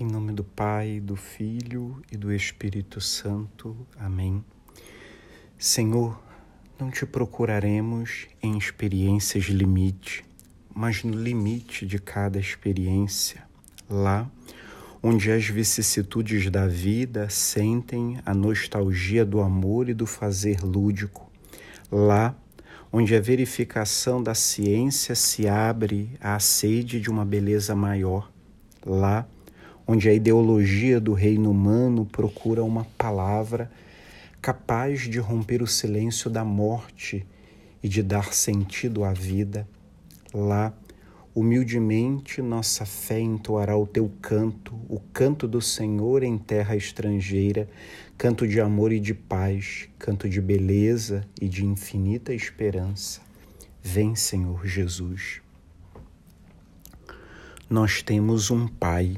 Em nome do Pai, do Filho e do Espírito Santo. Amém. Senhor, não te procuraremos em experiências limite, mas no limite de cada experiência, lá onde as vicissitudes da vida sentem a nostalgia do amor e do fazer lúdico, lá onde a verificação da ciência se abre à sede de uma beleza maior, lá onde a ideologia do reino humano procura uma palavra capaz de romper o silêncio da morte e de dar sentido à vida, lá humildemente nossa fé entoará o teu canto, o canto do Senhor em terra estrangeira, canto de amor e de paz, canto de beleza e de infinita esperança. Vem, Senhor Jesus. Nós temos um Pai.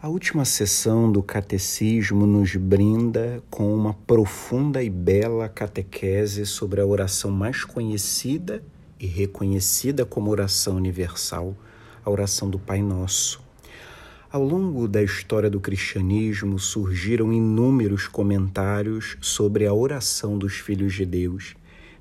A última sessão do Catecismo nos brinda com uma profunda e bela catequese sobre a oração mais conhecida e reconhecida como oração universal, a oração do Pai Nosso. Ao longo da história do cristianismo surgiram inúmeros comentários sobre a oração dos filhos de Deus.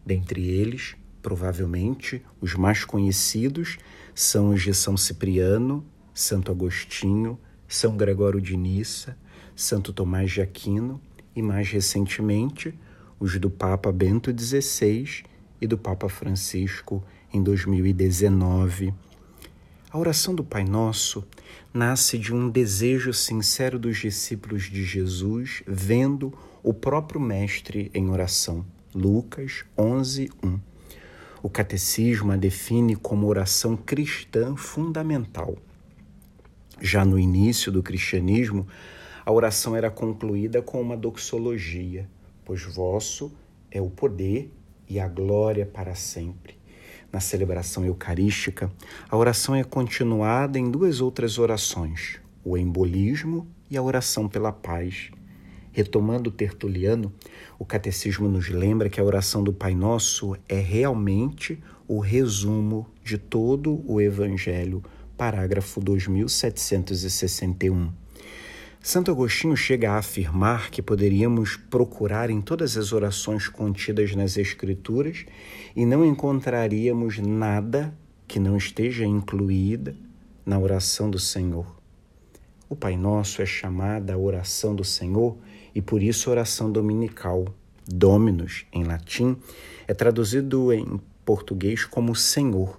Dentre eles, provavelmente, os mais conhecidos são os de São Cipriano, Santo Agostinho, São Gregório de Nissa, Santo Tomás de Aquino e, mais recentemente, os do Papa Bento XVI e do Papa Francisco em 2019. A oração do Pai Nosso nasce de um desejo sincero dos discípulos de Jesus vendo o próprio Mestre em oração. Lucas 11, 1. O Catecismo a define como oração cristã fundamental. Já no início do cristianismo, a oração era concluída com uma doxologia, pois vosso é o poder e a glória para sempre. Na celebração eucarística, a oração é continuada em duas outras orações, o embolismo e a oração pela paz. Retomando Tertuliano, o catecismo nos lembra que a oração do Pai Nosso é realmente o resumo de todo o Evangelho, parágrafo 2761. Santo Agostinho chega a afirmar que poderíamos procurar em todas as orações contidas nas Escrituras e não encontraríamos nada que não esteja incluída na oração do Senhor. O Pai Nosso é chamada a oração do Senhor e por isso oração dominical. Dominus, em latim, é traduzido em português como Senhor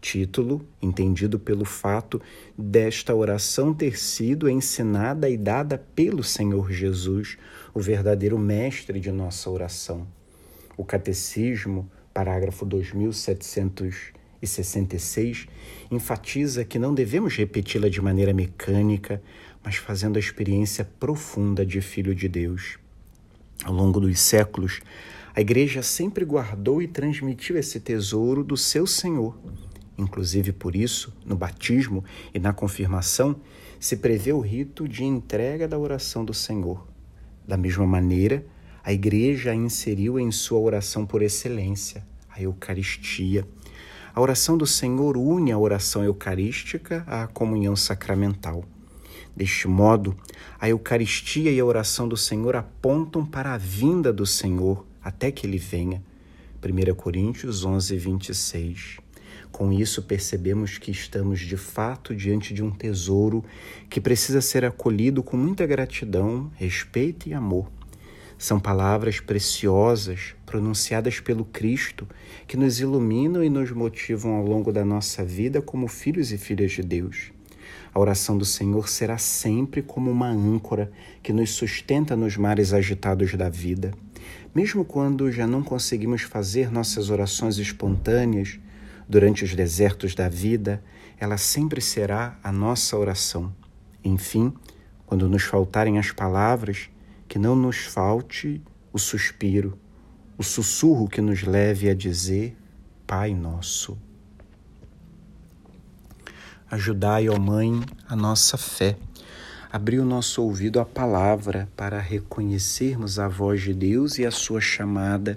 título entendido pelo fato desta oração ter sido ensinada e dada pelo Senhor Jesus, o verdadeiro mestre de nossa oração. O Catecismo, parágrafo 2766, enfatiza que não devemos repeti-la de maneira mecânica, mas fazendo a experiência profunda de Filho de Deus. Ao longo dos séculos, a Igreja sempre guardou e transmitiu esse tesouro do seu Senhor Inclusive por isso, no batismo e na confirmação, se prevê o rito de entrega da oração do Senhor. Da mesma maneira, a Igreja a inseriu em sua oração por excelência, a Eucaristia. A oração do Senhor une a oração eucarística à comunhão sacramental. Deste modo, a Eucaristia e a oração do Senhor apontam para a vinda do Senhor até que ele venha. 1 Coríntios 11, 26. Com isso, percebemos que estamos de fato diante de um tesouro que precisa ser acolhido com muita gratidão, respeito e amor. São palavras preciosas pronunciadas pelo Cristo que nos iluminam e nos motivam ao longo da nossa vida como filhos e filhas de Deus. A oração do Senhor será sempre como uma âncora que nos sustenta nos mares agitados da vida. Mesmo quando já não conseguimos fazer nossas orações espontâneas, Durante os desertos da vida, ela sempre será a nossa oração. Enfim, quando nos faltarem as palavras, que não nos falte o suspiro, o sussurro que nos leve a dizer: Pai Nosso. Ajudai, ó Mãe, a nossa fé. Abri o nosso ouvido à palavra para reconhecermos a voz de Deus e a sua chamada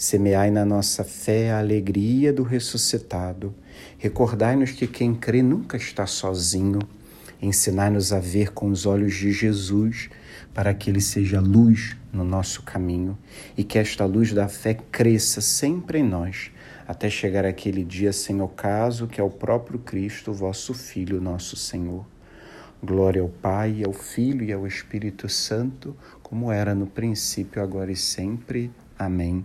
Semeai na nossa fé a alegria do ressuscitado. Recordai-nos que quem crê nunca está sozinho. Ensinai-nos a ver com os olhos de Jesus, para que Ele seja luz no nosso caminho e que esta luz da fé cresça sempre em nós, até chegar aquele dia sem ocaso, que é o próprio Cristo, vosso Filho, nosso Senhor. Glória ao Pai, ao Filho e ao Espírito Santo, como era no princípio, agora e sempre. Amém.